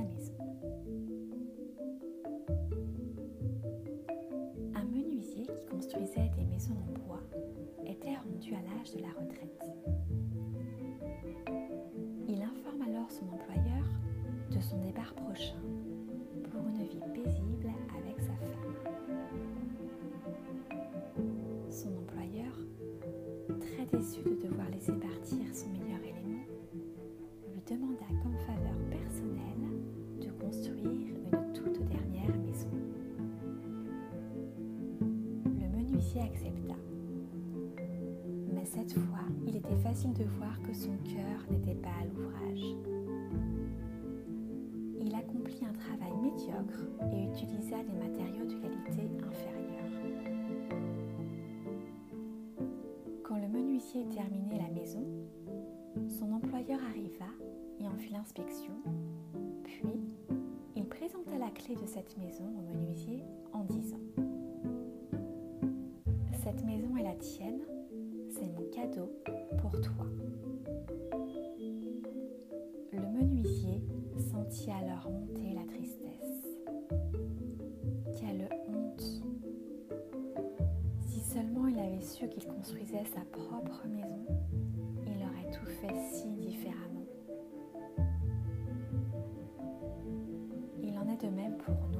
maison. Un menuisier qui construisait des maisons en bois était rendu à l'âge de la retraite. Il informe alors son employeur de son départ prochain pour une vie paisible avec sa femme. Son employeur, très déçu de devoir laisser partir son meilleur élève, Mais cette fois, il était facile de voir que son cœur n'était pas à l'ouvrage. Il accomplit un travail médiocre et utilisa des matériaux de qualité inférieure. Quand le menuisier terminait la maison, son employeur arriva et en fit l'inspection, puis il présenta la clé de cette maison au menuisier en disant Cette maison est la tienne, c'est mon cadeau pour toi. Le menuisier sentit alors monter la tristesse. Quelle honte Si seulement il avait su qu'il construisait sa propre maison, il aurait tout fait si différemment. Il en est de même pour nous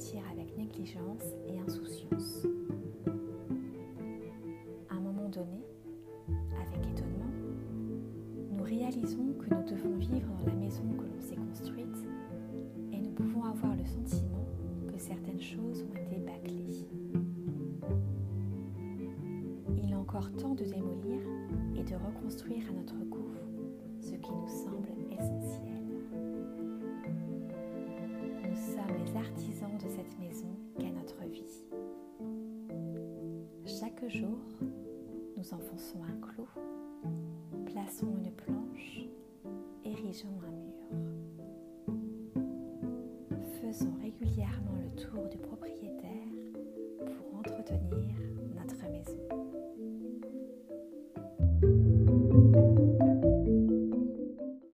avec négligence et insouciance. À un moment donné, avec étonnement, nous réalisons que nous devons vivre dans la maison que l'on s'est construite et nous pouvons avoir le sentiment que certaines choses ont été bâclées. Il est encore temps de démolir et de reconstruire à notre goût ce qui nous semble maison qu'est notre vie. Chaque jour, nous enfonçons un clou, plaçons une planche, érigeons un mur. Faisons régulièrement le tour